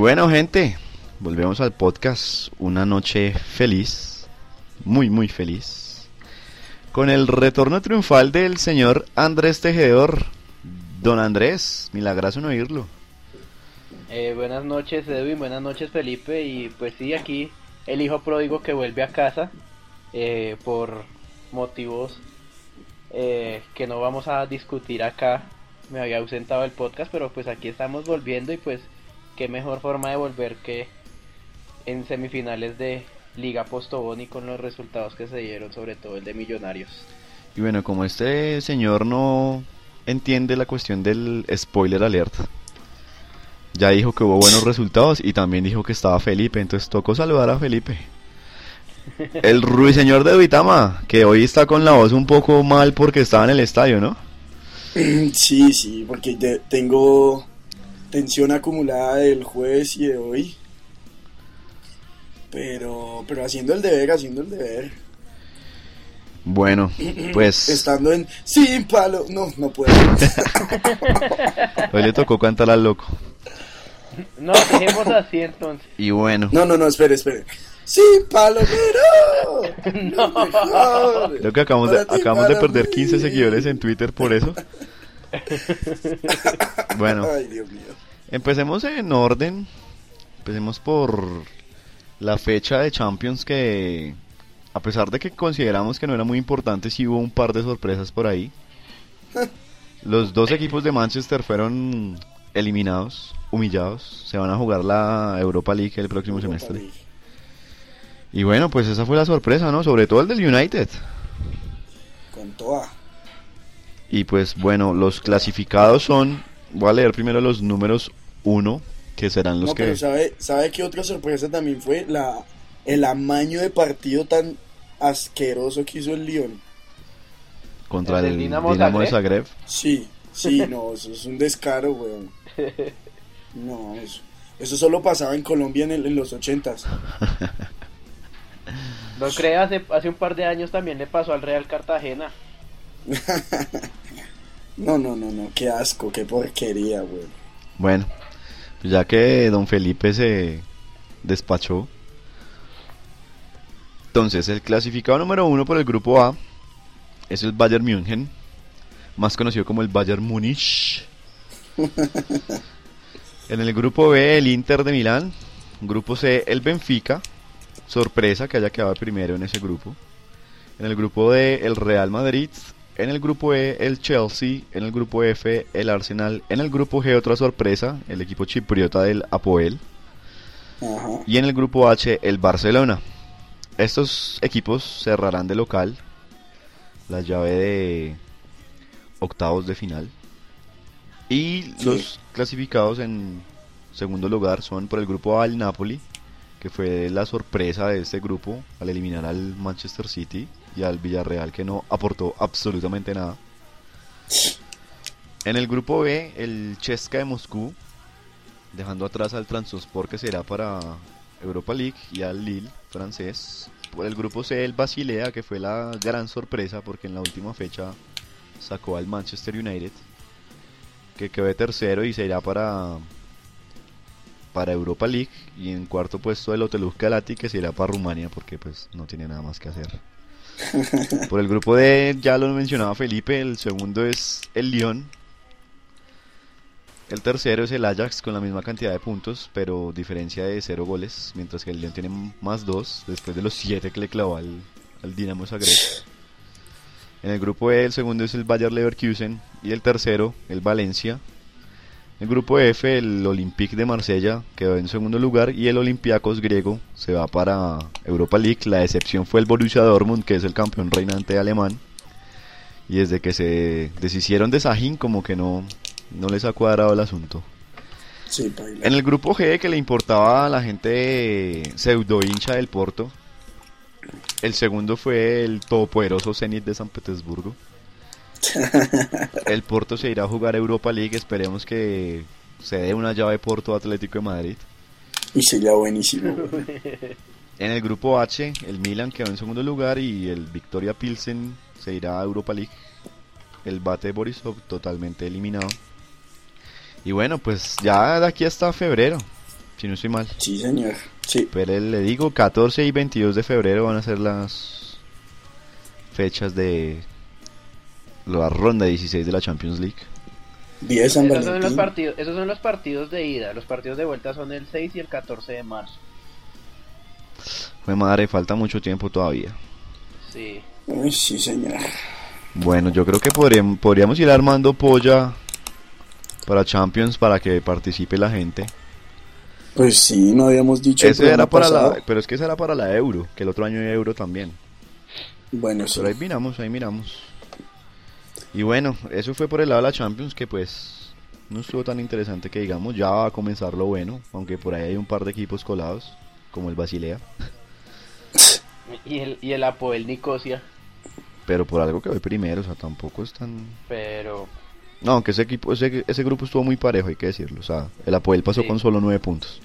Bueno, gente, volvemos al podcast. Una noche feliz, muy, muy feliz. Con el retorno triunfal del señor Andrés Tejedor. Don Andrés, milagroso no oírlo. Eh, buenas noches Edwin, buenas noches Felipe y pues sí, aquí el hijo pródigo que vuelve a casa eh, por motivos eh, que no vamos a discutir acá. Me había ausentado el podcast, pero pues aquí estamos volviendo y pues qué mejor forma de volver que en semifinales de Liga Postobón y con los resultados que se dieron, sobre todo el de Millonarios. Y bueno, como este señor no entiende la cuestión del spoiler alert, ya dijo que hubo buenos resultados y también dijo que estaba Felipe, entonces tocó saludar a Felipe. El ruiseñor de Vitama, que hoy está con la voz un poco mal porque estaba en el estadio, ¿no? Sí, sí, porque te- tengo tensión acumulada del jueves y de hoy. Pero, pero haciendo el deber, haciendo el deber. Bueno, pues Estando en sin palo. No, no puedo. hoy le tocó cantar al loco. No, dejemos así entonces. Y bueno, No, no, no, espere, espere. Sin palo, pero. No. mejor. creo que acabamos de, acabamos de perder mí. 15 seguidores en Twitter por eso. Bueno, Ay, Dios mío. Empecemos en orden. Empecemos por la fecha de Champions que, a pesar de que consideramos que no era muy importante, sí hubo un par de sorpresas por ahí. Los dos equipos de Manchester fueron eliminados, humillados. Se van a jugar la Europa League el próximo Europa semestre. League. Y bueno, pues esa fue la sorpresa, ¿no? Sobre todo el del United. Con toda. Y pues bueno, los clasificados son, voy a leer primero los números 1, que serán los No, que... pero ¿sabe, ¿sabe qué otra sorpresa también fue? la El amaño de partido tan asqueroso que hizo el Lyon. contra ¿El Dinamo Dinamo, de Zagreb. Sí, sí, no, eso es un descaro, weón. No, eso, eso solo pasaba en Colombia en, el- en los ochentas. No creas, hace, hace un par de años también le pasó al Real Cartagena. No, no, no, no, qué asco, qué porquería, weón. Bueno, ya que don Felipe se despachó. Entonces, el clasificado número 1 por el grupo A es el Bayern München, más conocido como el Bayern Múnich. En el grupo B, el Inter de Milán. Grupo C, el Benfica. Sorpresa que haya quedado primero en ese grupo. En el grupo D, el Real Madrid. En el grupo E, el Chelsea. En el grupo F, el Arsenal. En el grupo G, otra sorpresa, el equipo chipriota del Apoel. Y en el grupo H, el Barcelona. Estos equipos cerrarán de local la llave de octavos de final. Y Sí. los clasificados en segundo lugar son por el grupo A el Napoli, que fue la sorpresa de este grupo al eliminar al Manchester City al Villarreal, que no aportó absolutamente nada. En el grupo B, el Chesca de Moscú, dejando atrás al Transport que será para Europa League y al Lille francés. Por el grupo C, el Basilea, que fue la gran sorpresa porque en la última fecha sacó al Manchester United, que quedó tercero y se irá para para Europa League y en cuarto puesto el Hoteluz Galati que se irá para Rumania porque pues no tiene nada más que hacer. Por el grupo D ya lo mencionaba Felipe, el segundo es el Lyon. El tercero es el Ajax con la misma cantidad de puntos, pero diferencia de cero goles, mientras que el Lyon tiene más dos después de los siete que le clavó al, al Dinamo Zagreb. En el grupo E el segundo es el Bayer Leverkusen y el tercero el Valencia. El grupo F el Olympique de Marsella quedó en segundo lugar y el Olympiacos griego se va para Europa League. La excepción fue el Borussia Dortmund que es el campeón reinante alemán. Y desde que se deshicieron de Sahin como que no, no les ha cuadrado el asunto. Sí. En el grupo G que le importaba a la gente pseudo hincha del Porto, el segundo fue el todopoderoso Zenit de San Petersburgo. El Porto se irá a jugar Europa League, esperemos que se dé una llave Porto Atlético de Madrid. Y sería buenísimo. En el grupo H, el Milan quedó en segundo lugar y el Victoria Pilsen se irá a Europa League. El Bate Borisov totalmente eliminado. Y bueno, pues ya de aquí hasta febrero. si no estoy mal. Sí, señor. Sí. Pero le digo, 14 y 22 de febrero van a ser las fechas de la ronda 16 de la Champions League. San Esos son, los partidos, esos son los partidos de ida. Los partidos de vuelta son el 6 y el 14 de marzo. Fue madre, falta mucho tiempo todavía. Sí. Uy, sí, señor. Bueno, yo creo que podríamos, podríamos ir armando polla para Champions para que participe la gente. Pues sí, no habíamos dicho. Ese era para pasado. la, pero es que ese era para la Euro, que el otro año hay Euro también. Bueno, sí. Pero ahí miramos, ahí miramos. Y bueno, eso fue por el lado de la Champions que pues no estuvo tan interesante que digamos, ya va a comenzar lo bueno, aunque por ahí hay un par de equipos colados, como el Basilea, Y el, y el Apoel Nicosia. pero por algo que voy primero, o sea, tampoco es tan... Pero No, aunque ese equipo, ese, ese grupo estuvo muy parejo, hay que decirlo, o sea, el Apoel pasó Sí. con solo nueve puntos.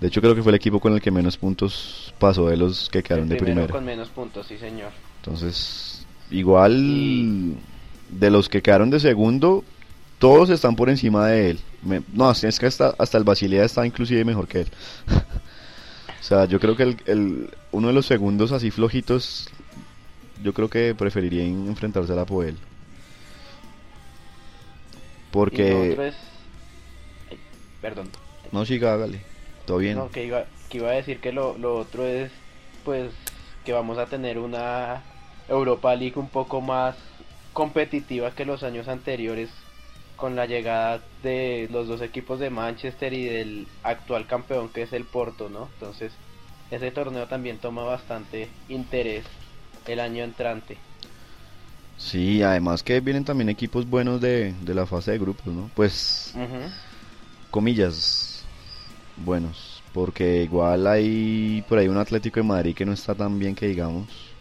De hecho creo que fue el equipo con el que menos puntos pasó de los que quedaron el de primero primero. con menos puntos, sí señor. Entonces, igual de los que quedaron de segundo, todos están por encima de él. Me- no, es que hasta, hasta el Basilea está inclusive mejor que él. o sea, yo creo que el, el- uno de los segundos así flojitos, yo creo que preferiría en- enfrentarse a la Poel. Y lo Porque... otro es... Ay, Perdón. No, siga, hágale. Todo bien. No, que iba, que iba a decir que lo, lo otro es, pues, que vamos a tener una Europa League un poco más competitiva que los años anteriores con la llegada de los dos equipos de Manchester y del actual campeón que es el Porto, ¿no? Entonces, ese torneo también toma bastante interés el año entrante. Sí, además que vienen también equipos buenos de, de la fase de grupos, ¿no? Pues comillas buenos porque igual hay por ahí un Atlético de Madrid que no está tan bien que digamos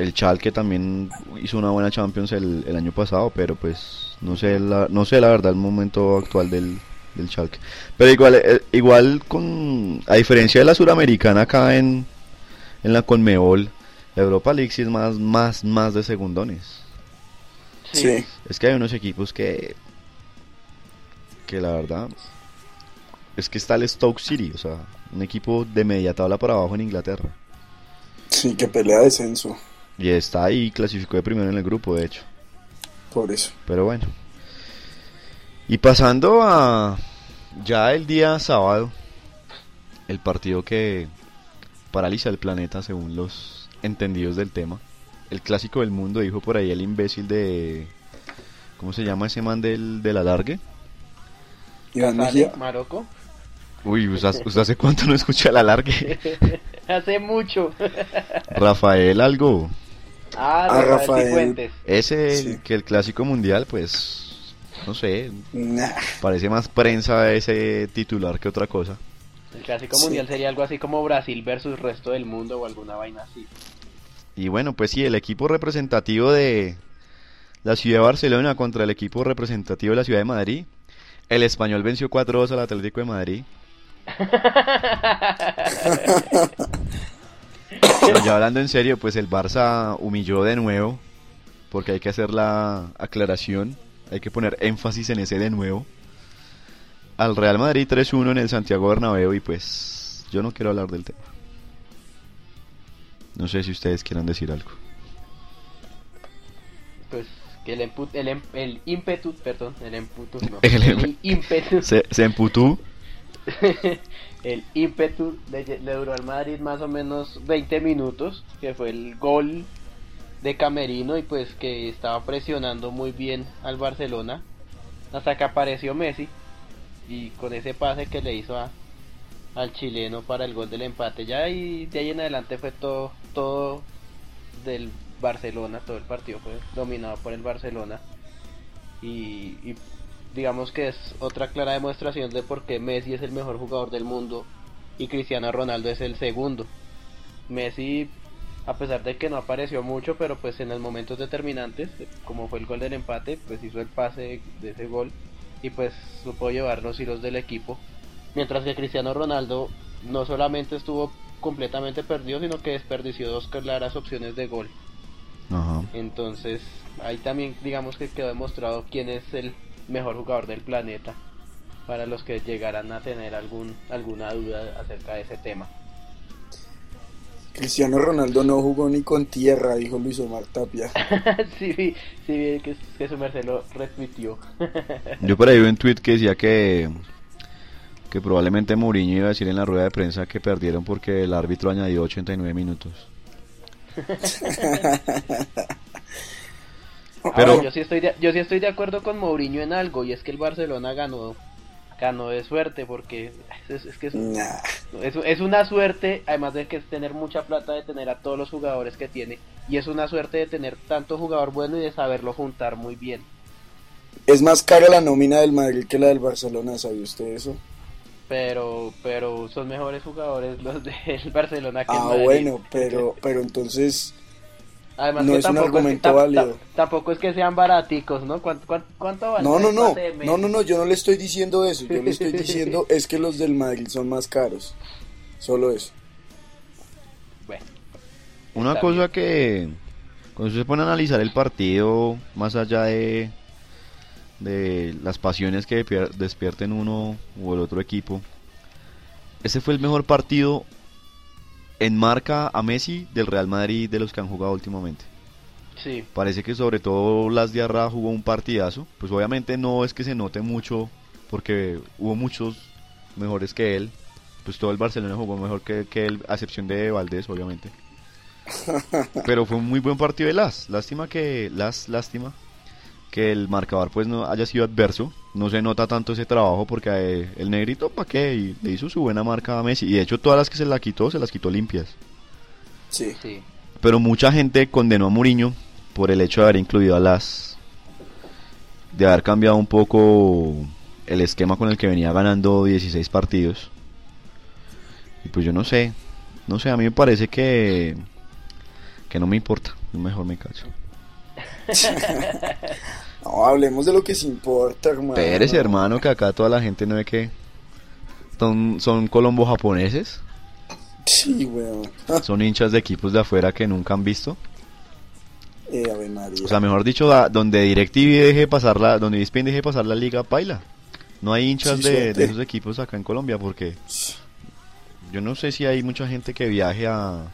el Schalke también hizo una buena Champions el, el año pasado pero pues no sé la, no sé la verdad el momento actual del, del Schalke pero igual eh, igual con a diferencia de la suramericana acá en en la Conmebol la Europa League sí es más más más de segundones Sí. es que hay unos equipos que. que la verdad. Es que está el Stoke City, o sea, un equipo de media tabla para abajo en Inglaterra. Sí, que pelea descenso. Y está ahí, clasificó de primero en el grupo, de hecho. Por eso. Pero bueno. Y pasando a. Ya el día sábado. El partido que paraliza el planeta, según los entendidos del tema. El clásico del mundo, dijo por ahí el imbécil de. ¿Cómo se llama ese man del, del alargue? Iván Mejía. Marocco. Uy, ¿usted, usted hace cuánto no escucha el alargue? Hace mucho. Rafael algo. Ah, Ah, Rafael Rafael. Cifuentes. Ese Sí. que el clásico mundial, pues. No sé. Nah. Parece más prensa ese titular que otra cosa. El clásico Sí. mundial sería algo así como Brasil versus resto del mundo o alguna vaina así. Y bueno, pues sí, el equipo representativo de la ciudad de Barcelona contra el equipo representativo de la ciudad de Madrid. El español venció 4-2 al Atlético de Madrid. Pero ya hablando en serio, pues el Barça humilló de nuevo, porque hay que hacer la aclaración, hay que poner énfasis en ese de nuevo. Al Real Madrid 3-1 en el Santiago Bernabéu y pues yo no quiero hablar del tema. No sé si ustedes quieran decir algo. Pues que el, empu- el, em- el ímpetu, perdón, el ímpetu, no, El el, em- ímpetu, Se, se emputó. el ímpetu le, duró al Madrid más o menos 20 minutos, que fue el gol de Camerino y pues que estaba presionando muy bien al Barcelona. Hasta que apareció Messi y con ese pase que le hizo al chileno para el gol del empate. Ya y de ahí en adelante fue todo todo del Barcelona todo el partido fue dominado por el Barcelona. Y digamos que es otra clara demostración de por qué Messi es el mejor jugador del mundo y Cristiano Ronaldo es el segundo. Messi a pesar de que no apareció mucho pero pues en los momentos determinantes como fue el gol del empate pues hizo el pase de ese gol y pues supo llevar los hilos del equipo. Mientras que Cristiano Ronaldo no solamente estuvo completamente perdido sino que desperdició dos claras opciones de gol. Ajá. entonces ahí también digamos que quedó demostrado quién es el mejor jugador del planeta para los que llegaran a tener algún alguna duda acerca de ese tema. Cristiano Ronaldo no jugó ni con tierra, dijo Luis Omar Tapia. sí, sí, sí, que, que su merced lo retuiteó. Yo por ahí vi un tweet que decía que que probablemente Mourinho iba a decir en la rueda de prensa que perdieron porque el árbitro añadió 89 minutos. Pero yo sí estoy de, yo sí estoy de acuerdo con Mourinho en algo y es que el Barcelona ganó ganó de suerte porque es, que es, es, una suerte además de que es tener mucha plata de tener a todos los jugadores que tiene y es una suerte de tener tanto jugador bueno y de saberlo juntar muy bien. Es más cara la nómina del Madrid que la del Barcelona, ¿sabe usted eso? pero pero son mejores jugadores los del Barcelona que ah, bueno, pero pero entonces Además no es un argumento válido. Tampoco es que sean baraticos, ¿no? ¿Cuánto, cuánto, vale No, no, no. No, no, no, yo no le estoy diciendo eso. Yo le estoy diciendo es que los del Madrid son más caros. Solo eso. Bueno. Una cosa que cuando se pone a analizar el partido, más allá de de las pasiones que despierten uno o el otro equipo. Ese fue el mejor partido en marca a Messi del Real Madrid de los que han jugado últimamente. Sí. Parece que sobre todo Las Diarra jugó un partidazo. Pues obviamente no es que se note mucho porque hubo muchos mejores que él. Pues todo el Barcelona jugó mejor que, que él, a excepción de Valdés, obviamente. Pero fue un muy buen partido de Las. Lástima que Las, lástima que el marcador pues no haya sido adverso. No se nota tanto ese trabajo porque eh, el negrito, ¿para qué? Y le hizo su buena marca a Messi. Y de hecho todas las que se la quitó, se las quitó limpias. Sí. sí. Pero mucha gente condenó a Mourinho por el hecho de haber incluido a las... De haber cambiado un poco el esquema con el que venía ganando 16 partidos. Y pues yo no sé. No sé, a mí me parece que... Que no me importa. Mejor me cacho. no, hablemos de lo que se importa, hermano. Pérez, hermano, que acá toda la gente no ve que son, son colombo japoneses. Sí, weón. son hinchas de equipos de afuera que nunca han visto. Eh, o sea, mejor dicho, donde DirecTV deje pasar la, donde ESPN deje pasar la liga, paila. No hay hinchas de, de, esos equipos acá en Colombia porque yo no sé si hay mucha gente que viaje a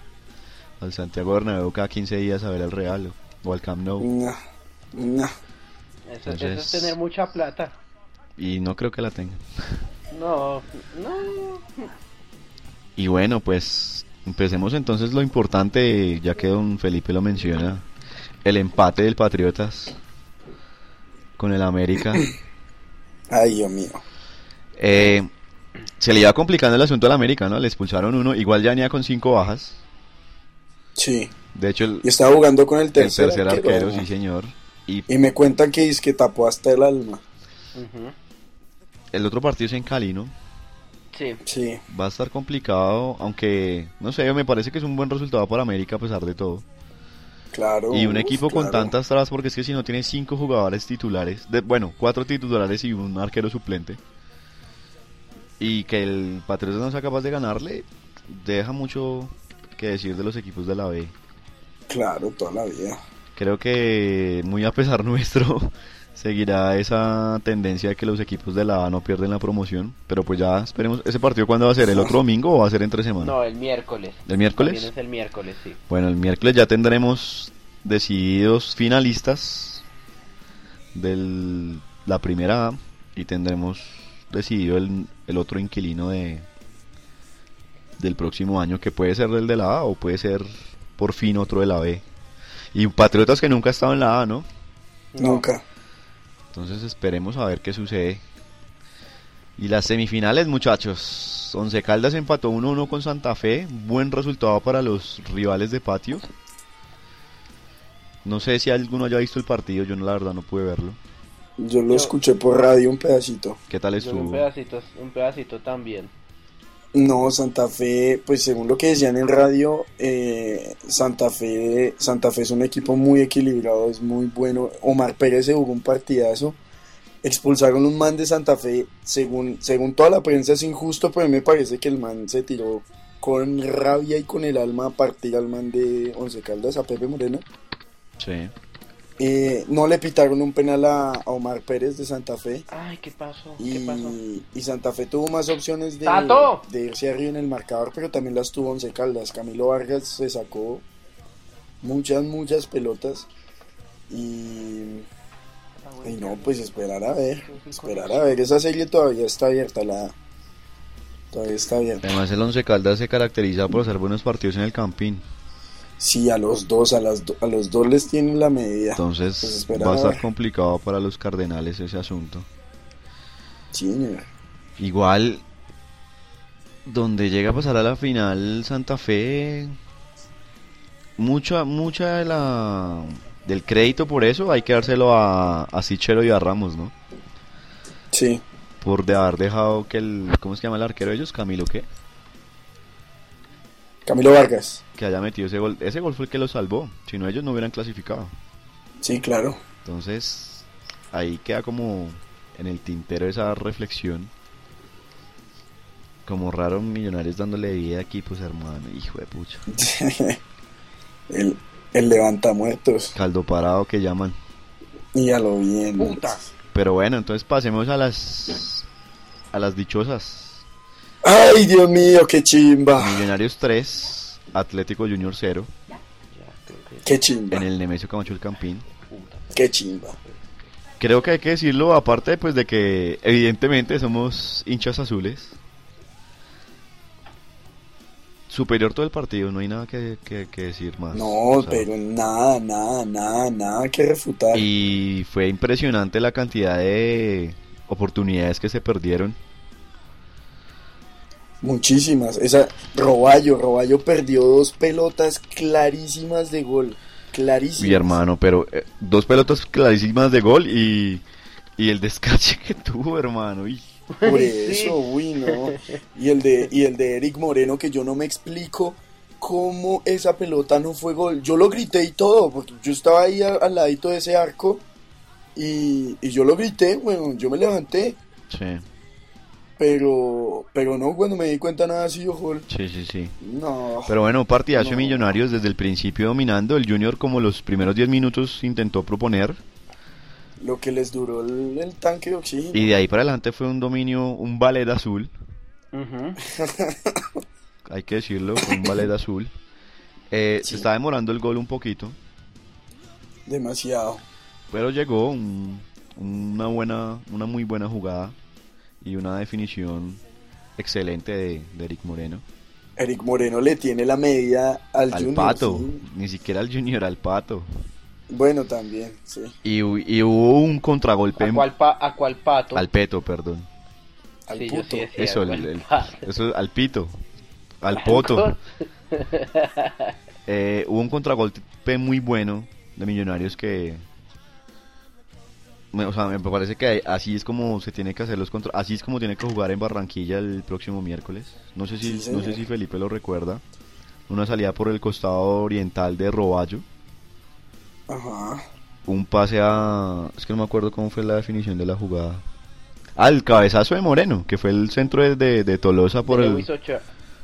al Santiago Bernabéu cada 15 días a ver el Real. O al Camp Nou. No, no. Eso, es tener mucha plata. Y no creo que la tengan. No, no. Y bueno, pues empecemos entonces lo importante, ya que don Felipe lo menciona, el empate del Patriotas con el América. Ay, Dios mío. Eh, se le iba complicando el asunto al América, ¿no? Le expulsaron uno, igual ya venía con cinco bajas. Sí. De hecho, el, y estaba jugando con el tercer, arquero, sí señor. Y, me cuentan que es que tapó hasta el alma. El otro partido es en Cali, ¿no? Sí. sí. Va a estar complicado, aunque, no sé, me parece que es un buen resultado para América a pesar de todo. Claro. Y un equipo con tantas trabas, porque es que si no tiene cinco jugadores titulares, de, bueno, cuatro titulares y un arquero suplente, y que el Patriotas no sea capaz de ganarle, deja mucho que decir de los equipos de la B. Claro, toda la vida. Creo que muy a pesar nuestro seguirá esa tendencia de que los equipos de la A no pierden la promoción, pero pues ya esperemos, ¿ese partido cuándo va a ser? ¿El otro domingo o va a ser entre semana? No, el miércoles. ¿El miércoles? También es el miércoles, sí. Bueno, el miércoles ya tendremos decididos finalistas de la primera A y tendremos decidido el, el otro inquilino de, del próximo año, que puede ser del de la A o puede ser por fin otro de la B. Y Patriotas que nunca ha estado en la A, ¿no? Nunca. Entonces esperemos a ver qué sucede. Y las semifinales, muchachos. Once Caldas empató 1-1 con Santa Fe. Buen resultado para los rivales de patio. No sé si alguno haya visto el partido, yo no, la verdad no pude verlo. Yo lo escuché por radio un pedacito. ¿Qué tal estuvo? un pedacito, un pedacito también. No, Santa Fe, pues según lo que decían en radio, eh, Santa Fe, Santa Fe es un equipo muy equilibrado, es muy bueno. Omar Pérez se jugó un partidazo. Expulsaron un man de Santa Fe, según, según toda la prensa es injusto, pero a mí me parece que el man se tiró con rabia y con el alma a partir al man de Once Caldas, a Pepe Moreno. Sí. Eh, no le pitaron un penal a, a Omar Pérez de Santa Fe. Ay, ¿qué pasó? Y, ¿Qué pasó? y Santa Fe tuvo más opciones de, irse arriba en el marcador, pero también las tuvo Once Caldas. Camilo Vargas se sacó muchas, muchas pelotas. Y, y no, pues esperar a ver. Esperar a ver. Esa serie todavía está abierta. La, todavía está abierta. Además el Once Caldas se caracteriza por hacer buenos partidos en el Campín. Sí, a los dos, a, las do- a los dos les tienen la medida. Entonces Pues va a estar ver. complicado para los Cardenales ese asunto. Sí, señor. Igual, donde llega a pasar a la final Santa Fe, mucha, mucha de la, del crédito por eso hay que dárselo a, a Sichero y a Ramos, ¿no? Sí. Por de haber dejado que el, ¿cómo se llama el arquero de ellos? Camilo, ¿qué? Camilo Vargas. Que haya metido ese gol. Ese gol fue el que lo salvó, si no ellos no hubieran clasificado. Sí, claro. Entonces, ahí queda como en el tintero esa reflexión. Como raro Millonarios dándole vida a equipos, hermano. Hijo de pucha. el, el levantamuertos. Caldo parado que llaman. Y a lo bien. Puta. Pero bueno, entonces pasemos a las a las dichosas. Ay, Dios mío, qué chimba. Millonarios 3, Atlético Junior 0 Ya, creo que Qué chimba. en el Nemesio Camacho el Campín. Qué chimba. Creo que hay que decirlo aparte pues de que evidentemente somos hinchas azules. Superior todo el partido, no hay nada que, que- que decir más. No, O sea, pero nada, nada, nada, nada que refutar. Y fue impresionante la cantidad de oportunidades que se perdieron. Muchísimas. Esa Roballo, Roballo perdió dos pelotas clarísimas de gol. Clarísimas. Mi hermano, pero eh, dos pelotas clarísimas de gol y, y el descache que tuvo, hermano. y- Por Sí. eso, uy, no. Y el de y el de Eric Moreno que yo no me explico cómo esa pelota no fue gol. Yo lo grité y todo, porque yo estaba ahí al, al ladito de ese arco y, y yo lo grité, bueno, yo me levanté, Sí, pero pero no, cuando me di cuenta nada así, gol. sí, sí, sí. No. Pero bueno, un partidazo No. Millonarios desde el principio dominando. El Junior como los primeros 10 minutos intentó proponer. Lo que les duró el, el tanque de oxígeno. Y de ahí para adelante fue un dominio, un ballet azul. Hay que decirlo, fue un ballet azul. Eh, Sí. Se está demorando el gol un poquito. Demasiado. Pero llegó un- una buena, una muy buena jugada y una definición excelente de, de Eric Moreno. Eric Moreno le tiene la medida al, Al Junior. pato, sí. ni siquiera al Junior, al pato. Bueno, también, sí. Y, hu- y hubo un contragolpe ¿A cuál, pa- ¿A cuál pato? al peto, perdón. Al Sí, puto. sí decía, Eso, el- ¿cuál el- pato? eso, al pito, al poto. Eh, hubo un contragolpe muy bueno de Millonarios que... me- o sea, me parece que así es como se tiene que hacer los contra... Así es como tiene que jugar en Barranquilla el próximo miércoles. No sé si, Sí, no sé si Felipe lo recuerda. Una salida por el costado oriental de Roballo. Ajá. Un pase a... Es que no me acuerdo cómo fue la definición de la jugada. Ah, el cabezazo de Moreno, que fue el centro de, de- de Tolosa por De el...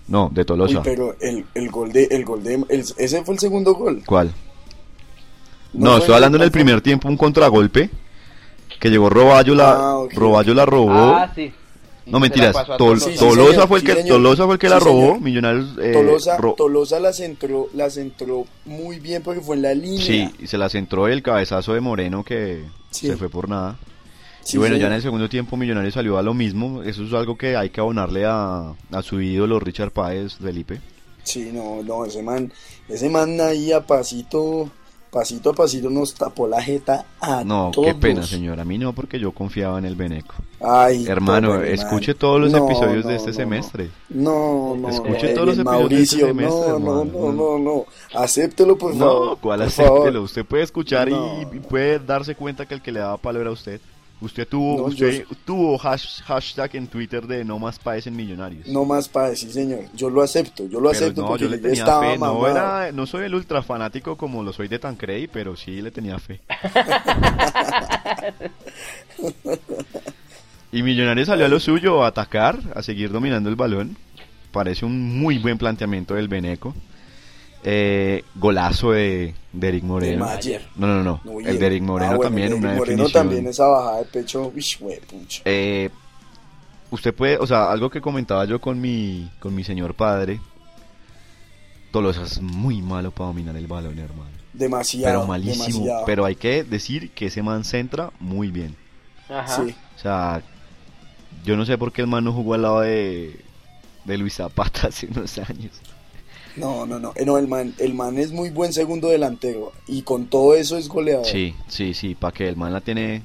No, de Uy, Tolosa. pero el, el gol de, el gol de, el- ese fue el segundo gol. ¿Cuál? No, estoy hablando en el primer tiempo un contragolpe que llegó Roballo la Ah, ok. Roballo la robó. Ah, sí. No mentiras, Tol- Tolosa. Sí, sí, Tolosa señor, fue el que. Tolosa fue el que la robó. Millonarios eh, Tolosa, ro- Tolosa la centró, la centró muy bien porque fue en la línea. Sí, y se la centró el cabezazo de Moreno que Sí. se fue por nada. Sí, y bueno, ya señor. en el segundo tiempo Millonarios salió a lo mismo. Eso es algo que hay que abonarle a, a su ídolo Richard Páez, Felipe. Sí, no, no, ese man, ese man ahí a pasito, pasito a pasito nos tapó la jeta a No, todos. qué pena, señor. A mí no, porque yo confiaba en el Beneco. Ay, Hermano, escuche todos los No, episodios no, de este no, semestre. No, no, Escuche no, todos los bien, episodios de este semestre, no, no, hermano. no, no, no, acéptelo por favor. No, ¿cuál acéptelo? favor. Usted puede escuchar y- No. y, puede darse cuenta que el que le daba palo era usted. Usted tuvo, No, usted yo- tuvo hash- hashtag en Twitter de no más paes en millonarios. No más para decir, señor, yo lo acepto, yo lo pero acepto no, porque yo le tenía estaba fe. No, era, no soy el ultra fanático como lo soy de Tancredi, pero sí le tenía fe. y Millonarios salió a lo suyo, a atacar, a seguir dominando el balón. Parece un muy buen planteamiento del Beneco. Eh, golazo de, de Eric Moreno. De Mayer. No, no, no. No, el de Eric Moreno ah, bueno, también, de una Moreno definición. también esa bajada de pecho. Eh, usted puede, o sea, algo que comentaba yo con mi, con mi señor padre. Tolosa es muy malo para dominar el balón, hermano. Demasiado, Pero malísimo. demasiado. Pero hay que decir que ese man centra muy bien. Ajá. Sí. O sea, yo no sé por qué el man no jugó al lado de, de Luis Zapata hace unos años. No, no, no. Eh, no, el man, el man es muy buen segundo delantero. Y con todo eso es goleador. Sí, sí, sí, para que el man la tiene.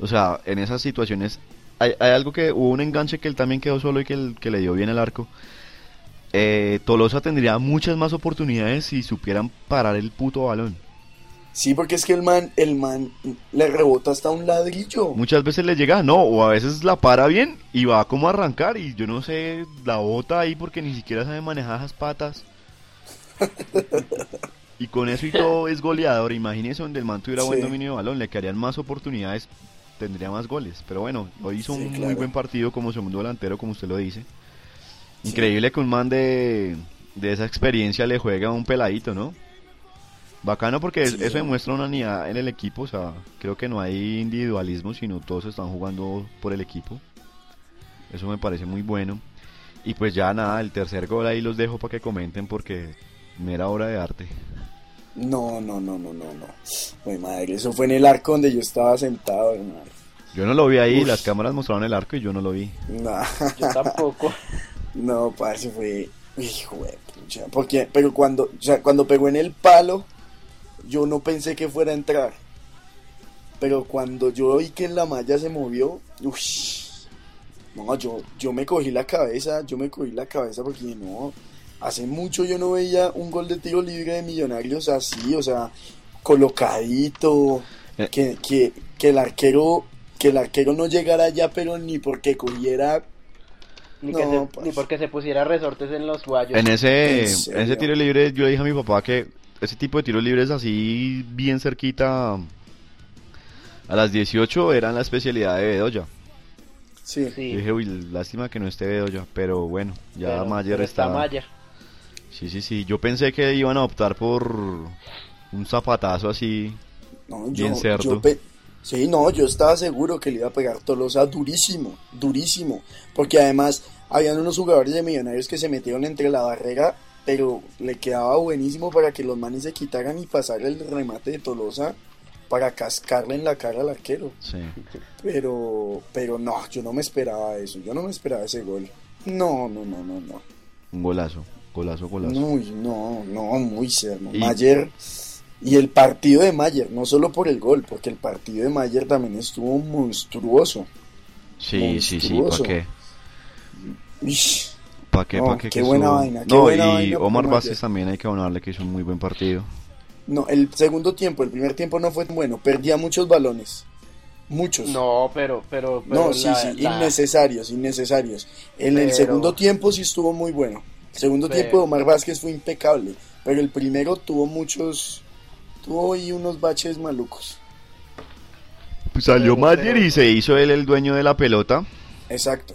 O sea, en esas situaciones. Hay, hay algo que hubo un enganche que él también quedó solo y que, le dio bien el arco. Eh, Tolosa tendría muchas más oportunidades si supieran parar el puto balón. Sí, porque es que el man, el man le rebota hasta un ladrillo. Muchas veces le llega, no, o a veces la para bien y va como a arrancar y yo no sé, la bota ahí porque ni siquiera sabe manejar esas patas. Y con eso y todo es goleador. Imagínese donde el man tuviera buen dominio de balón, le quedarían más oportunidades, tendría más goles. Pero bueno, hoy hizo Sí, un muy buen partido como segundo delantero, como usted lo dice. Increíble que un man de, de esa experiencia le juegue a un peladito, ¿no? Bacano porque Sí. eso demuestra una unidad en el equipo, o sea, creo que no hay individualismo, sino todos están jugando por el equipo. Eso me parece muy bueno. Y pues ya nada, el tercer gol ahí los dejo para que comenten porque mera obra de arte. No, no, no, no, no, no. Güey, madre, eso fue en el arco donde yo estaba sentado, hermano. Yo no lo vi ahí, Uf. las cámaras mostraron el arco y yo no lo vi. Nah. Yo tampoco. No, parce, fue. Hijo de pucha. Porque, pero cuando, o sea, cuando pegó en el palo, yo no pensé que fuera a entrar. Pero cuando yo vi que la malla se movió, uff. No, yo, yo me cogí la cabeza, yo me cogí la cabeza porque no. Hace mucho yo no veía un gol de tiro libre de millonarios así, o sea, colocadito, Eh. que, que, que el arquero, que el arquero no llegara allá, pero ni porque cogiera Ni, que No, se- pues. ni porque se pusiera resortes en los guayos. En ese, ese tiro libre yo le dije a mi papá que ese tipo de tiros libres así bien cerquita a las 18 eran la especialidad de Bedoya. Sí. Sí. Dije, uy, lástima que no esté Bedoya, pero bueno, ya pero- Mayer pero está... Mayer. Sí, sí, sí, yo pensé que iban a optar por un zapatazo así. No, Bien yo, cerdo. yo pe- sí, no, yo estaba seguro que le iba a pegar Tolosa durísimo, durísimo. Porque además habían unos jugadores de millonarios que se metieron entre la barrera, pero le quedaba buenísimo para que los manes se quitaran y pasar el remate de Tolosa para cascarle en la cara al arquero. Sí. Pero, pero no, yo no me esperaba eso, yo no me esperaba ese gol. No, no, no, no, no. Un golazo, golazo, golazo. Muy, no, no, muy cerno. Y- Mayer y el partido de Mayer, no solo por el gol, porque el partido de Mayer también estuvo monstruoso. Sí, sí, sí. ¿para qué? Ish, ¿Para qué? No, ¿Pa' qué? qué que buena vaina, qué No, buena y vaina Omar. Vázquez también hay que abonarle que hizo un muy buen partido. No, el segundo tiempo, el primer tiempo no fue tan bueno, perdía muchos balones. Muchos. No, pero, pero, pero No, sí, la- sí, la- innecesarios, innecesarios. En el segundo tiempo sí estuvo muy bueno. El segundo Pero- tiempo de Omar Vázquez fue impecable, pero el primero tuvo muchos, tuvo ahí unos baches malucos. Pues salió Mayer y se hizo él el dueño de la pelota. Exacto.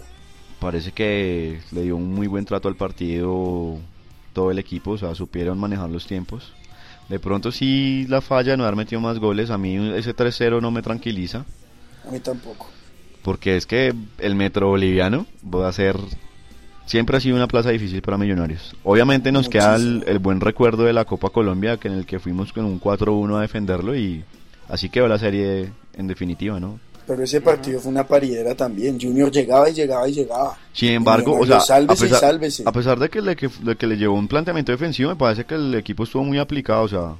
Parece que le dio un muy buen trato al partido todo el equipo, o sea, supieron manejar los tiempos. De pronto sí la falla de no haber metido más goles, a mí ese 3-0 no me tranquiliza, A mí tampoco. porque es que el Metro Boliviano va a ser... Siempre ha sido una plaza difícil para Millonarios. Obviamente nos queda el, el buen recuerdo de la Copa Colombia, que en el que fuimos con un 4-1 a defenderlo y así quedó la serie en definitiva, ¿no? Pero ese partido fue una paridera también. Junior llegaba y llegaba y llegaba. Sin embargo, o sea, a sálvese y pesar, sálvese. a pesar de que le, que, de que le llevó un planteamiento defensivo, me parece que el equipo estuvo muy aplicado, o sea,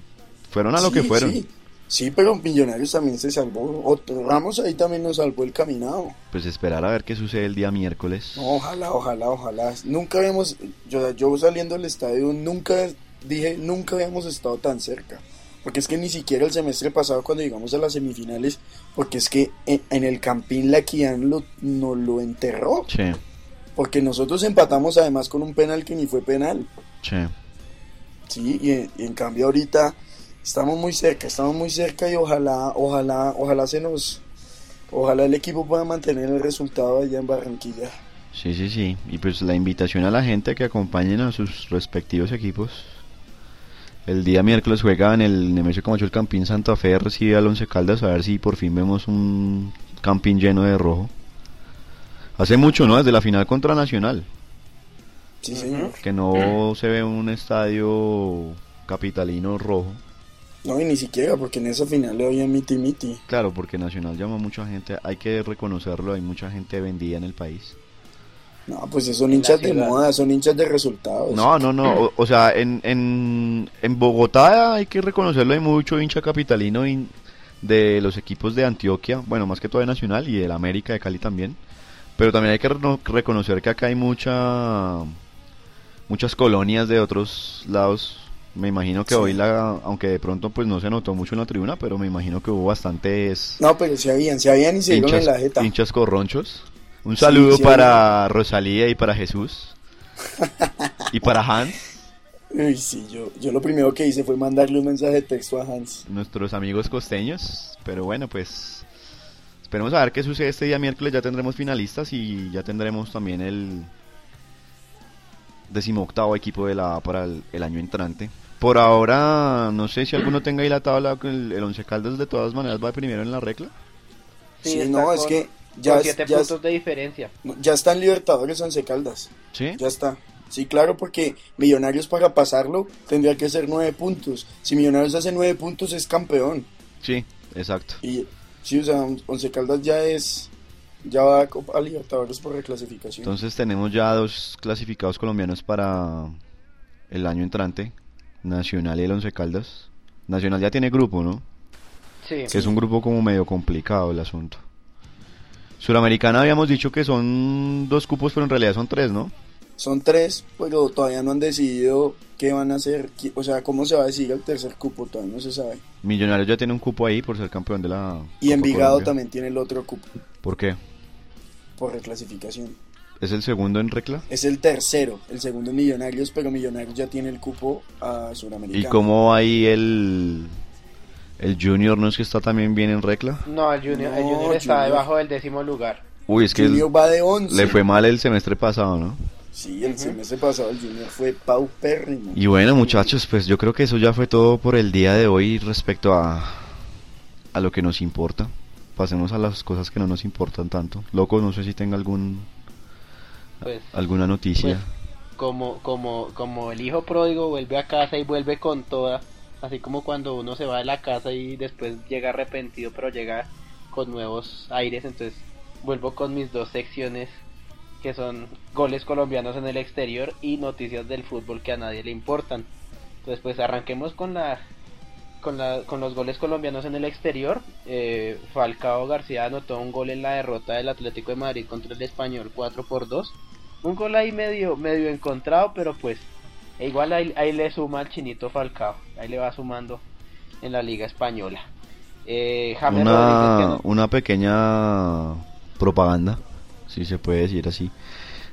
fueron a lo que fueron. Sí. Sí, pero Millonarios también se salvó. Otro Ramos ahí también nos salvó el caminado. Pues esperar a ver qué sucede el día miércoles. No, ojalá, ojalá, ojalá. Nunca habíamos, yo, yo saliendo del estadio, nunca dije, nunca habíamos estado tan cerca. Porque es que ni siquiera el semestre pasado cuando llegamos a las semifinales, porque es que en, en el Campín la Equidad lo, nos lo enterró. Sí, Porque nosotros empatamos además con un penal que ni fue penal. sí. Sí, y en, y en cambio ahorita estamos muy cerca, estamos muy cerca y ojalá, ojalá, ojalá se nos, ojalá el equipo pueda mantener el resultado allá en Barranquilla. Sí, sí, sí. Y pues la invitación a la gente a que acompañen a sus respectivos equipos. El día miércoles juega en el Nemesio Camacho el Campín Santa Fe, recibe al Once Caldas, a ver si por fin vemos un Campín lleno de rojo. Hace mucho, ¿no? Desde la final contra Nacional. Sí, señor. Que no se ve un estadio capitalino rojo. No, y ni siquiera, porque en esa final le había miti miti. Claro, porque Nacional llama a mucha gente, hay que reconocerlo, hay mucha gente vendida en el país. No, pues son hinchas de moda, son hinchas de resultados. No, no, no, o, o sea, en, en, en Bogotá hay que reconocerlo, hay mucho hincha capitalino in- de los equipos de Antioquia, bueno, más que todo de Nacional y del América de Cali también. Pero también hay que reno- reconocer que acá hay mucha muchas colonias de otros lados. Me imagino que Sí. hoy la, aunque de pronto pues no se notó mucho en la tribuna, pero me imagino que hubo bastantes No, pero se habían, se habían y se dieron en la jeta. hinchas corronchos. Un saludo sí, para Rosalía y para Jesús. y para Hans, Uy, sí, yo, yo lo primero que hice fue mandarle un mensaje de texto a Hans. nuestros amigos costeños. Pero bueno, pues esperemos a ver qué sucede este día miércoles. Ya tendremos finalistas y ya tendremos también el decimoctavo equipo de la A para el, el año entrante. Por ahora, no sé si alguno tenga ahí la tabla. El, el Once Caldas de todas maneras va primero en la regla. Sí, está no, es con- que ya, con es- siete ya, es- puntos de diferencia. ya está en Libertadores Once Caldas. ¿Sí? Ya está. Sí, claro, porque Millonarios para pasarlo tendría que ser nueve puntos. Si Millonarios hace nueve puntos es campeón. Sí, exacto. Y sí, o sea, Once Caldas ya es. Ya va a, Copa- a Libertadores por reclasificación. Entonces tenemos ya dos clasificados colombianos para el año entrante, Nacional y el Once Caldas. Nacional ya tiene grupo, ¿no? Sí. Que es un grupo como medio complicado el asunto. Suramericana habíamos dicho que son dos cupos, pero en realidad son tres, ¿no? Son tres, pero todavía no han decidido qué van a hacer. O sea, cómo se va a decidir el tercer cupo, todavía no se sabe. Millonarios ya tiene un cupo ahí por ser campeón de la Y Copa Envigado Colombia. también tiene el otro cupo ¿Por qué? por reclasificación. ¿Es el segundo en regla? Es el tercero, el segundo es Millonarios, pero Millonarios ya tiene el cupo a Suramericana. ¿Y cómo ahí el, el Junior no es que está también bien en regla? No, el Junior, el Junior está Junior. debajo del décimo lugar. Uy, es que Junior el- va de 11. le fue mal el semestre pasado, ¿no? Sí, el semestre pasado el Junior fue paupérrimo. Y bueno, muchachos, pues yo creo que eso ya fue todo por el día de hoy respecto a, a lo que nos importa. Pasemos a las cosas que no nos importan tanto. Loco, no sé si tenga algún Pues, alguna noticia. como, como, como el hijo pródigo vuelve a casa y vuelve con toda, así como cuando uno se va de la casa y después llega arrepentido, pero llega con nuevos aires, entonces vuelvo con mis dos secciones que son goles colombianos en el exterior y noticias del fútbol que a nadie le importan. Entonces pues arranquemos con la con, la, con los goles colombianos en el exterior. Eh, Falcao García anotó un gol en la derrota del Atlético de Madrid contra el Español 4 por 2. Un gol ahí medio, medio encontrado, pero pues e igual ahí, ahí le suma al chinito Falcao. Ahí le va sumando en la Liga Española. Eh, James Una, anotó- una pequeña propaganda, si se puede decir así.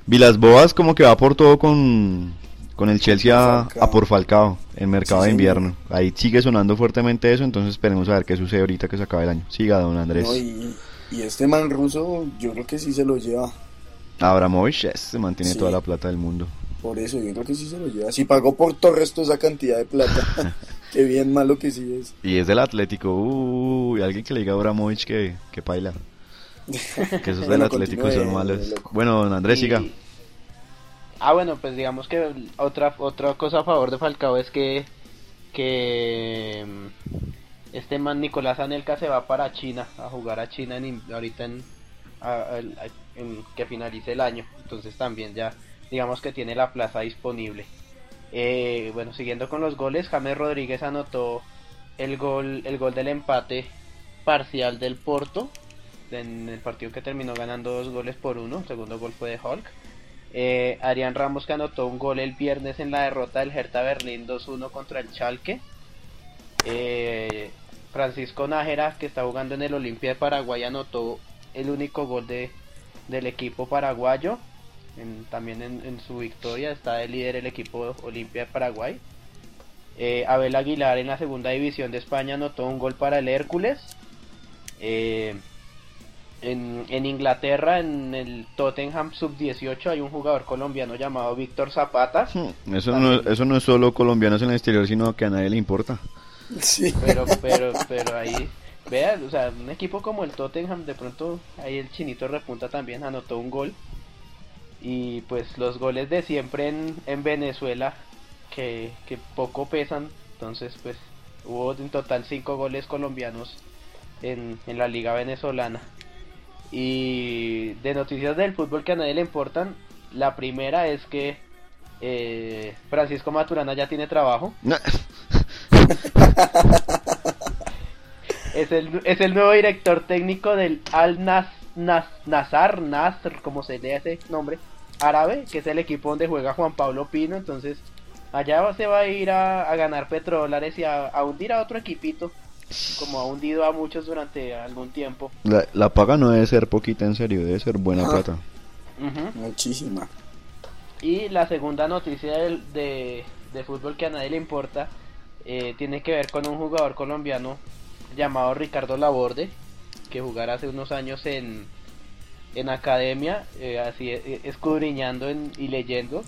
Vilas Boas como que va por todo con, con el Chelsea a, por Falcao en mercado Sí, de invierno. Ahí sigue sonando fuertemente eso, entonces esperemos a ver qué sucede ahorita que se acabe el año. Siga, don Andrés. No, y, y este man ruso, yo creo que sí se lo lleva. Abramovich se mantiene Sí. toda la plata del mundo. Por eso, yo creo que sí se lo lleva. Si pagó por Torres toda esa cantidad de plata, qué bien malo que sí es. Y es del Atlético. Uy, alguien que le diga a Abramovich que, que paila. Que esos del Atlético continúe, son malos. Bueno, don Andrés, Y- siga. Ah, bueno, pues digamos que otra otra cosa a favor de Falcao es que que mm, este man Nicolás Anelka se va para China a jugar a China en, ahorita en, a- a- a- en que finalice el año. Entonces también ya digamos que tiene la plaza disponible. Eh, bueno, siguiendo con los goles, James Rodríguez anotó el gol el gol del empate parcial del Porto en el partido que terminó ganando dos goles por uno. El segundo gol fue de Hulk. Eh, Arián Ramos que anotó un gol el viernes en la derrota del Hertha Berlín 2-1 contra el Schalke. Eh, Francisco Nájera que está jugando en el Olimpia de Paraguay anotó el único gol de, del equipo paraguayo. En- también en, en su victoria está de líder el equipo Olimpia de Paraguay. Eh, Abel Aguilar en la segunda división de España anotó un gol para el Hércules. Eh, en, en Inglaterra, en el Tottenham Sub-18, hay un jugador colombiano llamado Víctor Zapata. Hmm, eso no, eso no es solo colombianos en el exterior, sino que a nadie le importa. Sí. Pero, pero, pero ahí, vean, o sea, un equipo como el Tottenham, de pronto ahí el chinito repunta también, anotó un gol. Y pues los goles de siempre en, en Venezuela, que, que poco pesan, entonces pues hubo en total cinco goles colombianos en, en la liga venezolana. Y de noticias del fútbol que a nadie le importan, la primera es que eh, Francisco Maturana ya tiene trabajo. Es el, es el nuevo director técnico del Al Nas, Nas, Nazar, Nasr, como se lee ese nombre, árabe, que es el equipo donde juega Juan Pablo Pino. Entonces, allá se va a ir a, a ganar petrodólares y a, a, hundir a otro equipito, como ha hundido a muchos durante algún tiempo. La, la paga no debe ser poquita, en serio, debe ser buena Ah. plata. Muchísima. Y la segunda noticia del- de, de fútbol que a nadie le importa eh, tiene que ver con un jugador colombiano llamado Ricardo Laborde, que jugara hace unos años en, en academia, eh, así eh, escudriñando en- y leyendo.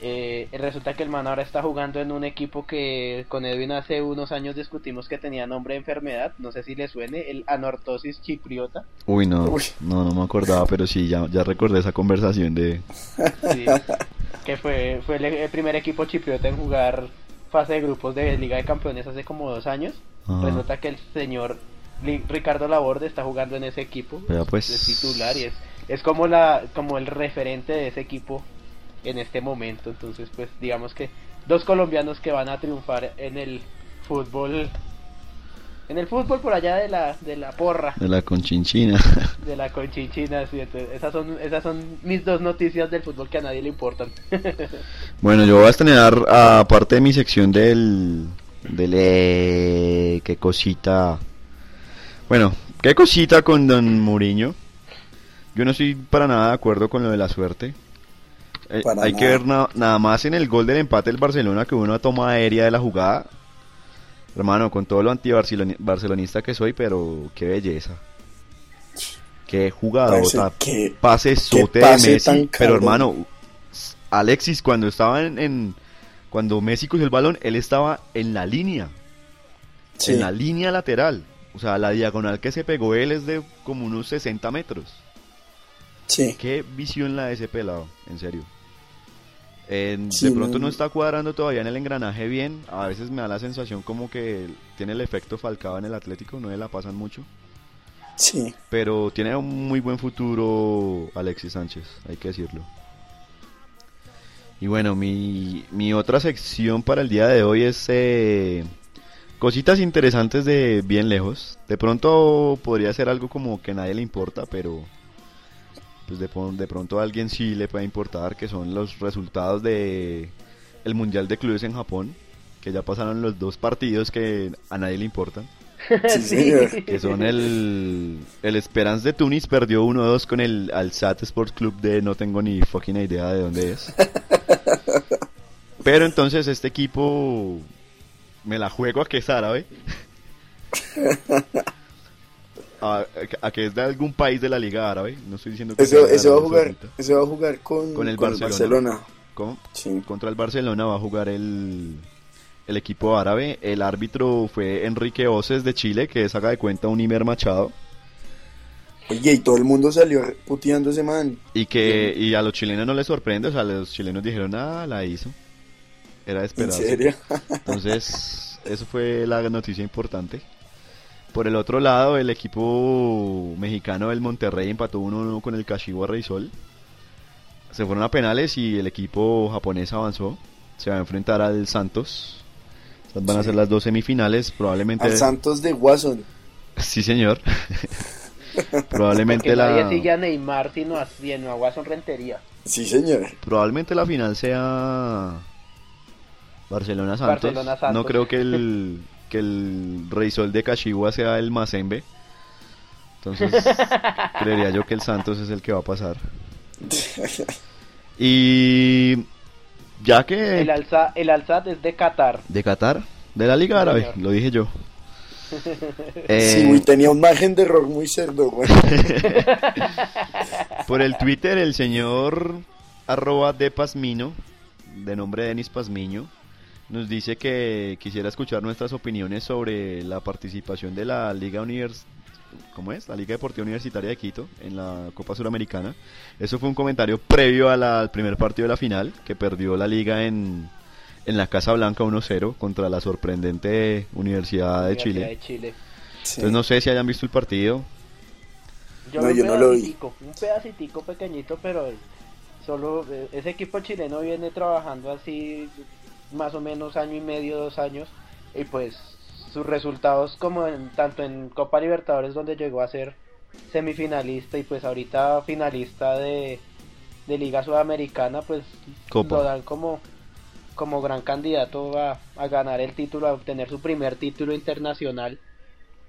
Eh, resulta que el man ahora está jugando en un equipo que con Edwin hace unos años discutimos que tenía nombre de enfermedad, no sé si le suene, el anortosis chipriota. Uy, no, Uy. no, no me acordaba, pero sí, ya, ya recordé esa conversación de... Sí, que fue, fue el, el primer equipo chipriota en jugar fase de grupos de Liga de Campeones hace como dos años. Ajá. Resulta que el señor Ricardo Laborde está jugando en ese equipo. Pues. Es titular y es, es como, la, como el referente de ese equipo en este momento. Entonces, pues digamos que dos colombianos que van a triunfar en el fútbol. En el fútbol por allá de la, de la porra, De la conchinchina. de la conchinchina. sí, entonces, esas, son, esas son mis dos noticias del fútbol que a nadie le importan. Bueno, yo voy a estrenar, aparte de mi sección del... del eh, qué cosita... Bueno, qué cosita con Don Mourinho. Yo no estoy para nada de acuerdo con lo de la suerte. Eh, hay que ver na- nada más en el gol del empate del Barcelona que hubo una toma aérea de la jugada. Hermano, con todo lo anti-barcelonista que soy, pero qué belleza. Qué jugador, Parce, qué- pase sote de Messi, pero hermano, Alexis cuando estaba en, en- cuando Messi cogió el balón, él estaba en la línea, Sí. en la línea lateral, o sea, la diagonal que se pegó él es de como unos 60 metros. Sí. Qué visión la de ese pelado, en serio. Sí, de pronto no- no está cuadrando todavía en el engranaje bien. A veces me da la sensación como que tiene el efecto Falcao en el Atlético, no le la pasan mucho. Sí. Pero tiene un muy buen futuro Alexis Sánchez, hay que decirlo. Y bueno, mi, mi otra sección para el día de hoy es eh, cositas interesantes de bien lejos. De pronto podría ser algo como que a nadie le importa, pero pues de, de pronto a alguien sí le puede importar, que son los resultados de el Mundial de Clubes en Japón, que ya pasaron los dos partidos que a nadie le importan. Sí. Que son el, el Esperance de Tunis perdió 1-2 con el Alsat Sports Club de no tengo ni fucking idea de dónde es. Pero entonces este equipo me la juego a que es árabe. A, a que es de algún país de la Liga Árabe. No estoy diciendo que Ese, ese va a jugar, ese va a jugar con, Con el con Barcelona. ¿Cómo? Sí. Contra el Barcelona va a jugar el, el equipo árabe. El árbitro fue Enrique Oces de Chile, que es, haga de cuenta, un Imer Machado. Oye, y todo el mundo salió puteando ese man. Y que y a los chilenos no les sorprende, o sea, los chilenos dijeron, ah, la hizo. Era de ¿En serio? Entonces, eso fue la noticia importante. Por el otro lado, el equipo mexicano del Monterrey empató 1-1 con el Kashiwa Reysol. Se fueron a penales y el equipo japonés avanzó. Se va a enfrentar al Santos. Estas van a ser las dos semifinales, probablemente. Al Santos de Watson. Sí, señor. probablemente Que nadie la sigue a Neymar sino a, sino a Watson Rentería. Sí, señor. probablemente la final sea Barcelona Santos. Barcelona Santos. No creo que el que el Reysol de Kashiwa sea el Mazembe. Entonces, creería yo que el Santos es el que va a pasar. Y ya que El, alza, el Alzat es de Qatar. de Qatar, de la Liga Árabe, señor. lo dije yo. sí, uy, tenía un margen de error muy cerdo, güey. Por el Twitter, el señor arroba de Pasmino, de nombre Denis Pasmiño, nos dice que quisiera escuchar nuestras opiniones sobre la participación de la Liga Univers ¿cómo es? La Liga Deportiva Universitaria de Quito en la Copa Suramericana. Eso fue un comentario previo al primer partido de la final, que perdió la liga en, en la Casa Blanca 1-0 contra la sorprendente Universidad de Chile. Entonces no sé si hayan visto el partido. Yo no, yo no lo vi. Un pedacitico pequeñito, pero solo eh, ese equipo chileno viene trabajando así más o menos año y medio, dos años, y pues sus resultados como en tanto en Copa Libertadores donde llegó a ser semifinalista y pues ahorita finalista de, Liga Sudamericana, pues lo dan como, como gran candidato a, ganar el título, a obtener su primer título internacional.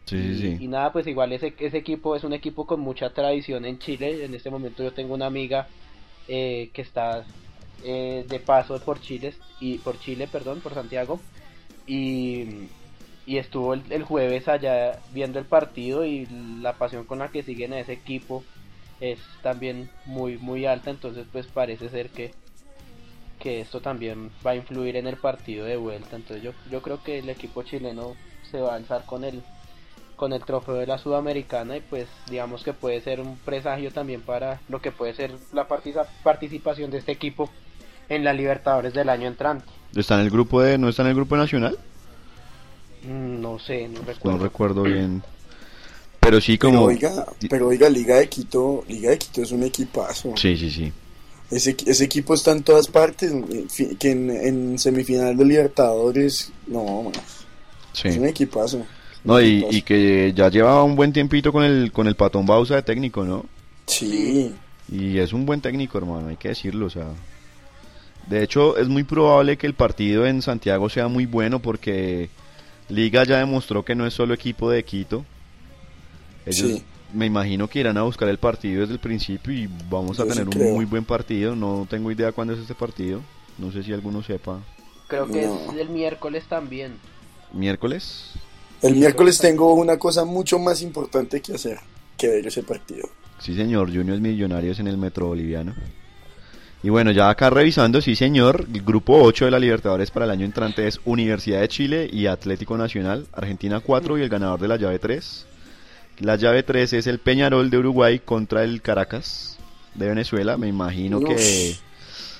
y, nada, pues igual ese, ese equipo es un equipo con mucha tradición en Chile. En este momento yo tengo una amiga eh, que está eh, de paso por Chile y por Chile, perdón, por Santiago. Y, y estuvo el, jueves allá viendo el partido y la pasión con la que siguen a ese equipo es también muy muy alta, entonces pues parece ser que que esto también va a influir en el partido de vuelta, entonces yo yo creo que el equipo chileno se va a alzar con el con el trofeo de la Sudamericana y pues digamos que puede ser un presagio también para lo que puede ser la participación de este equipo en la Libertadores del año entrante. ¿Está en el grupo de no está en el grupo nacional? Mm, no sé, no recuerdo. No recuerdo bien. Pero sí como pero oiga, Liga de Quito, Liga de Quito es un equipazo. Sí, sí, sí. Ese, ese equipo está en todas partes, que en, semifinal de Libertadores, no, es un equipazo. No, y, que ya llevaba un buen tiempito con el, con el Patón Bausa de técnico, ¿no? Sí. Y es un buen técnico, hermano, hay que decirlo, o sea. De hecho, es muy probable que el partido en Santiago sea muy bueno porque Liga ya demostró que no es solo equipo de Quito. Ellos me imagino que irán a buscar el partido desde el principio y vamos a tener un muy buen partido. No tengo idea cuándo es este partido. No sé si alguno sepa. Creo que es el miércoles también. ¿Miércoles? El miércoles tengo una cosa mucho más importante que hacer que ver ese partido. Sí, señor, Juniors Millonarios en el Metro Boliviano. Y bueno, ya acá revisando, sí, señor, el grupo 8 de la Libertadores para el año entrante es Universidad de Chile y Atlético Nacional, Argentina 4 y el ganador de la llave 3. La llave 3 es el Peñarol de Uruguay contra el Caracas de Venezuela. Me imagino que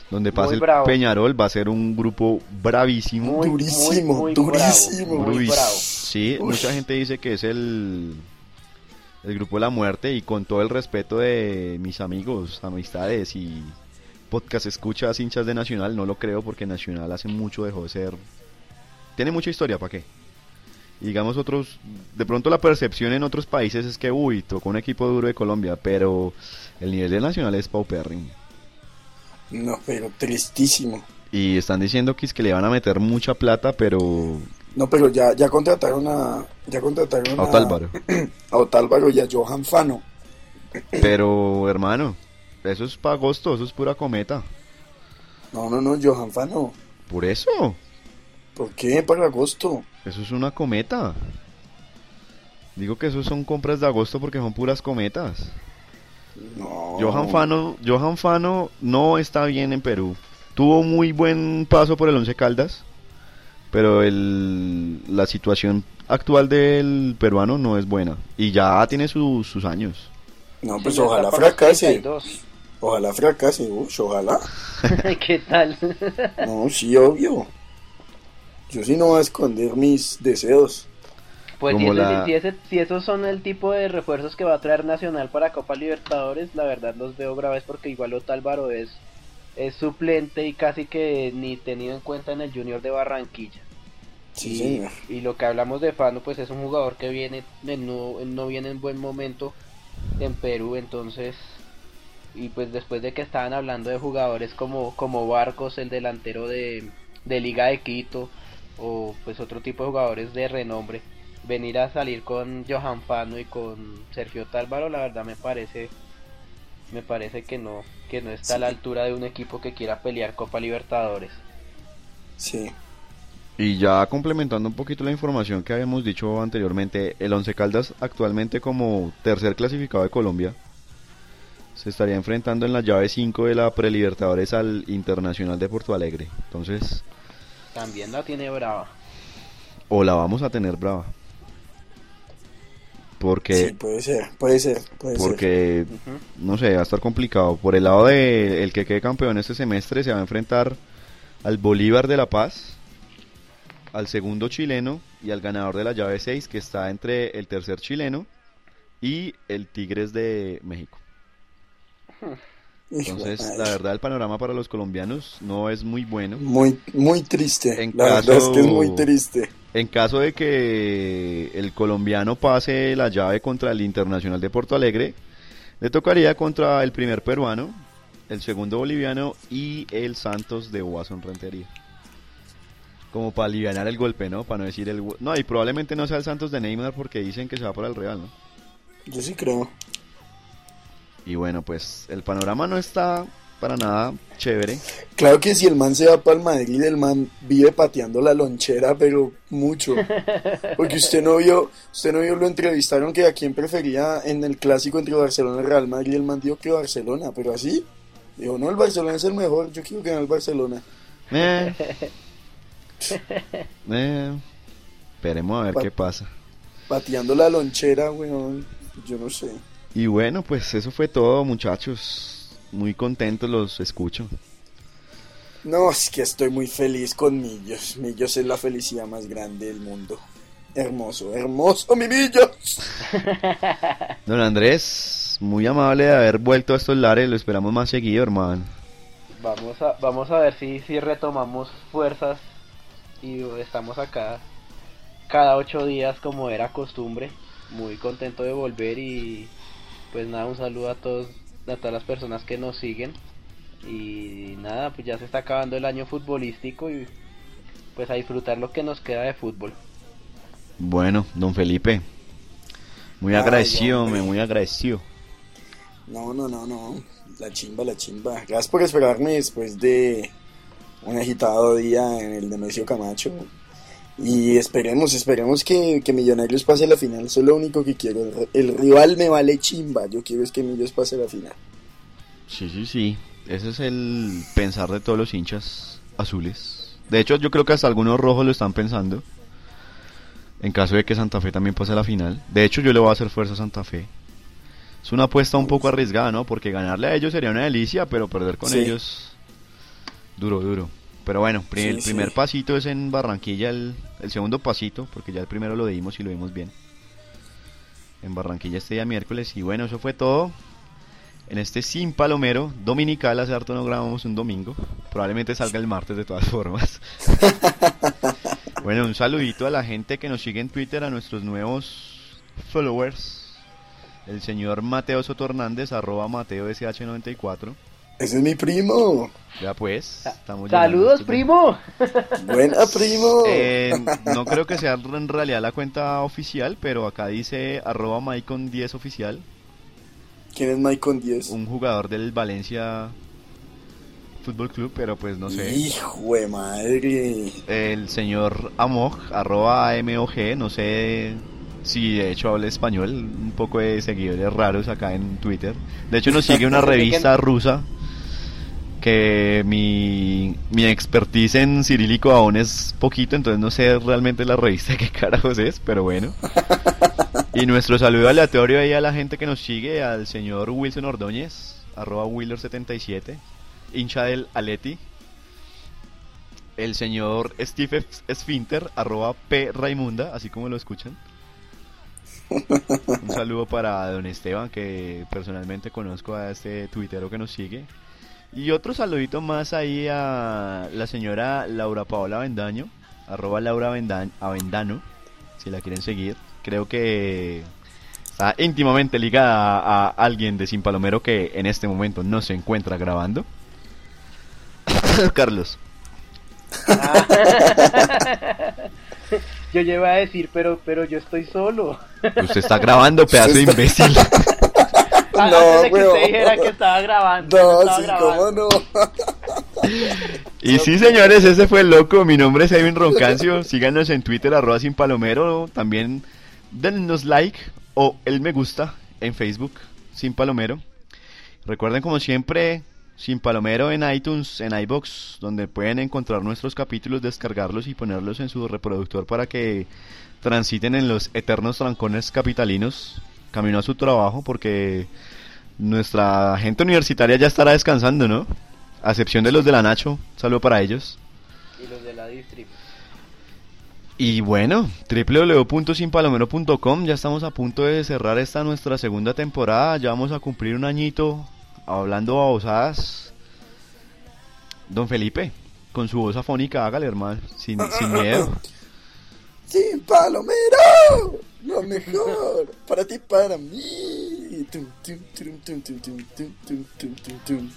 donde pase el Peñarol va a ser un grupo bravísimo. durísimo, durísimo. Sí, mucha gente dice que es el, el grupo de la muerte y con todo el respeto de mis amigos, amistades y podcast escuchas hinchas de Nacional, no lo creo porque Nacional hace mucho dejó de ser... Tiene mucha historia, ¿para qué? digamos otros, de pronto la percepción en otros países es que, uy, tocó un equipo duro de Colombia, pero el nivel de Nacional es paupérrimo. No, pero tristísimo. Y están diciendo que es que le van a meter mucha plata, pero no, pero ya, ya contrataron a. Ya contrataron a. Otálvaro. A, Otálvaro y a Johan Fano. Pero, hermano, eso es para agosto, eso es pura cometa. No, no, no, Johan Fano. ¿Por eso? ¿Por qué para agosto? Eso es una cometa. Digo que eso son compras de agosto porque son puras cometas. No. Johan Fano, Johan Fano no está bien en Perú. Tuvo muy buen paso por el Once Caldas pero el, la situación actual del peruano no es buena y ya tiene sus años. No, pues ojalá fracase. Ojalá fracase, ojalá. ¿Qué tal? no, sí, obvio. Yo sí no voy a esconder mis deseos. Pues si, esos son el tipo de refuerzos que va a traer Nacional para Copa Libertadores, la verdad los veo graves porque igual Otálvaro es es suplente y casi que ni tenido en cuenta en el Junior de Barranquilla. Sí, y, lo que hablamos de Fano, pues es un jugador que viene no, no viene en buen momento en Perú, entonces y pues después de que estaban hablando de jugadores como como Barcos, el delantero de, de Liga de Quito o pues otro tipo de jugadores de renombre, venir a salir con Johan Fano y con Sergio Tálvaro, la verdad me parece me parece que no que no está a la altura de un equipo que quiera pelear Copa Libertadores. Sí. Y ya complementando un poquito la información que habíamos dicho anteriormente, el Once Caldas actualmente como tercer clasificado de Colombia se estaría enfrentando en la llave 5 de la Prelibertadores al Internacional de Porto Alegre. Entonces, También la tiene brava. o la vamos a tener brava. Porque Sí, puede ser, puede ser, puede ser. porque Ujú. no sé, va a estar complicado. Por el lado de el que quede campeón este semestre se va a enfrentar al Bolívar de La Paz, al segundo chileno y al ganador de la llave 6 que está entre el tercer chileno y el Tigres de México. Entonces, la verdad el panorama para los colombianos no es muy bueno. Muy, muy triste. En la verdad es caso- que es muy triste. En caso de que el colombiano pase la llave contra el Internacional de Porto Alegre, le tocaría contra el primer peruano, el segundo boliviano y el Santos de Watson Rentería. Como para aliviar el golpe, ¿no? Para no decir el... No, y probablemente no sea el Santos de Neymar porque dicen que se va para el Real, ¿no? Yo sí creo. Y bueno, pues el panorama no está para nada chévere. Claro que si el man se va para el Madrid, el man vive pateando la lonchera, pero mucho. Porque usted no vio, usted no vio, lo entrevistaron que a quién prefería en el clásico entre Barcelona y Real Madrid, el man dijo que Barcelona, pero así. Dijo, no, el Barcelona es el mejor, yo quiero ganar el Barcelona. Eh. Eh. Esperemos a ver qué pasa. Pateando la lonchera, weón, yo no sé. Y bueno, pues eso fue todo, muchachos. Muy contentos los escucho. No, es que estoy muy feliz con Millos. Millos es la felicidad más grande del mundo. Hermoso, hermoso, mi Millos. Don Andrés, muy amable de haber vuelto a estos lares. Lo esperamos más seguido, hermano. Vamos a, vamos a ver si, si retomamos fuerzas y estamos acá cada ocho días como era costumbre. Muy contento de volver y pues nada, un saludo a todos, a todas las personas que nos siguen. Y nada, pues ya se está acabando el año futbolístico y pues a disfrutar lo que nos queda de fútbol. Bueno, don Felipe. Muy Ay, agradecido, hombre. me muy agradecido. No, no, no, no. La chimba, la chimba. Gracias por esperarme después de un agitado día en el Nemesio Camacho. Y esperemos, esperemos que, que Millonarios pase la final. Eso es lo único que quiero. El, el rival me vale chimba. Yo quiero es que Millos pase la final. Sí, sí, sí. Ese es el pensar de todos los hinchas azules. De hecho, yo creo que hasta algunos rojos lo están pensando. En caso de que Santa Fe también pase a la final. De hecho, yo le voy a hacer fuerza a Santa Fe. Es una apuesta un poco arriesgada, ¿no? Porque ganarle a ellos sería una delicia, pero perder con Sí. ellos. Duro, duro. Pero bueno, Sí, el sí. primer pasito es en Barranquilla, el, el segundo pasito, porque ya el primero lo dimos y lo dimos bien. En Barranquilla este día miércoles. Y bueno, eso fue todo. En este Sin Palomero Dominical, hace harto no grabamos un domingo. Probablemente salga el martes de todas formas. bueno, un saludito a la gente que nos sigue en Twitter, a nuestros nuevos followers. El señor Mateo Soto Hernández, arroba Mateo SH94. Ese es mi primo. Ya pues, estamos Saludos, de- primo. Buena, primo. Eh, no creo que sea en realidad la cuenta oficial, pero acá dice arroba Maicon10 oficial. ¿Quién es Maicon 10? un jugador del Valencia Fútbol Club, pero pues no sé. Hijo de madre. El señor Amog, arroba AMOG, no sé si de hecho habla español, un poco de seguidores raros acá en Twitter. De hecho nos sigue una revista rusa que mi, mi expertise en cirílico aún es poquito, entonces no sé realmente la revista qué carajos es, pero bueno. Y nuestro saludo aleatorio ahí a la gente que nos sigue, al señor Wilson Ordóñez, arroba Wheeler77, hincha del Aleti. El señor Steve Esfinter, arroba P Raimunda, así como lo escuchan. Un saludo para don Esteban, que personalmente conozco a este tuitero que nos sigue. Y otro saludito más ahí a la señora Laura Paola Avendaño, arroba Laura Avendan- Avendano, si la quieren seguir. Creo que está íntimamente ligada a, a alguien de Sin Palomero que en este momento no se encuentra grabando. Carlos. Yo llevo a decir, pero, pero yo estoy solo. Usted está grabando, pedazo de imbécil. Antes No, de que weón. usted dijera que estaba grabando. No, estaba sí, grabando. cómo no. Y sí, señores, ese fue el loco. Mi nombre es Edwin Roncancio. Síganos en Twitter, arroba sin palomero. También denos like o el me gusta en Facebook, sin palomero. Recuerden, como siempre, sin palomero en iTunes, en iBox, donde pueden encontrar nuestros capítulos, descargarlos y ponerlos en su reproductor para que transiten en los eternos trancones capitalinos camino a su trabajo, porque nuestra gente universitaria ya estará descansando, ¿no? A excepción de los de la Nacho, saludo para ellos. Y los de la Distrip. Y bueno, www.sinpalomero.com, ya estamos a punto de cerrar esta nuestra segunda temporada, ya vamos a cumplir un añito hablando babosadas. Don Felipe, con su voz afónica, hágale hermano, sin, sin miedo. Sin Palomero, lo mejor para ti, para mí. Tum, tum, tum,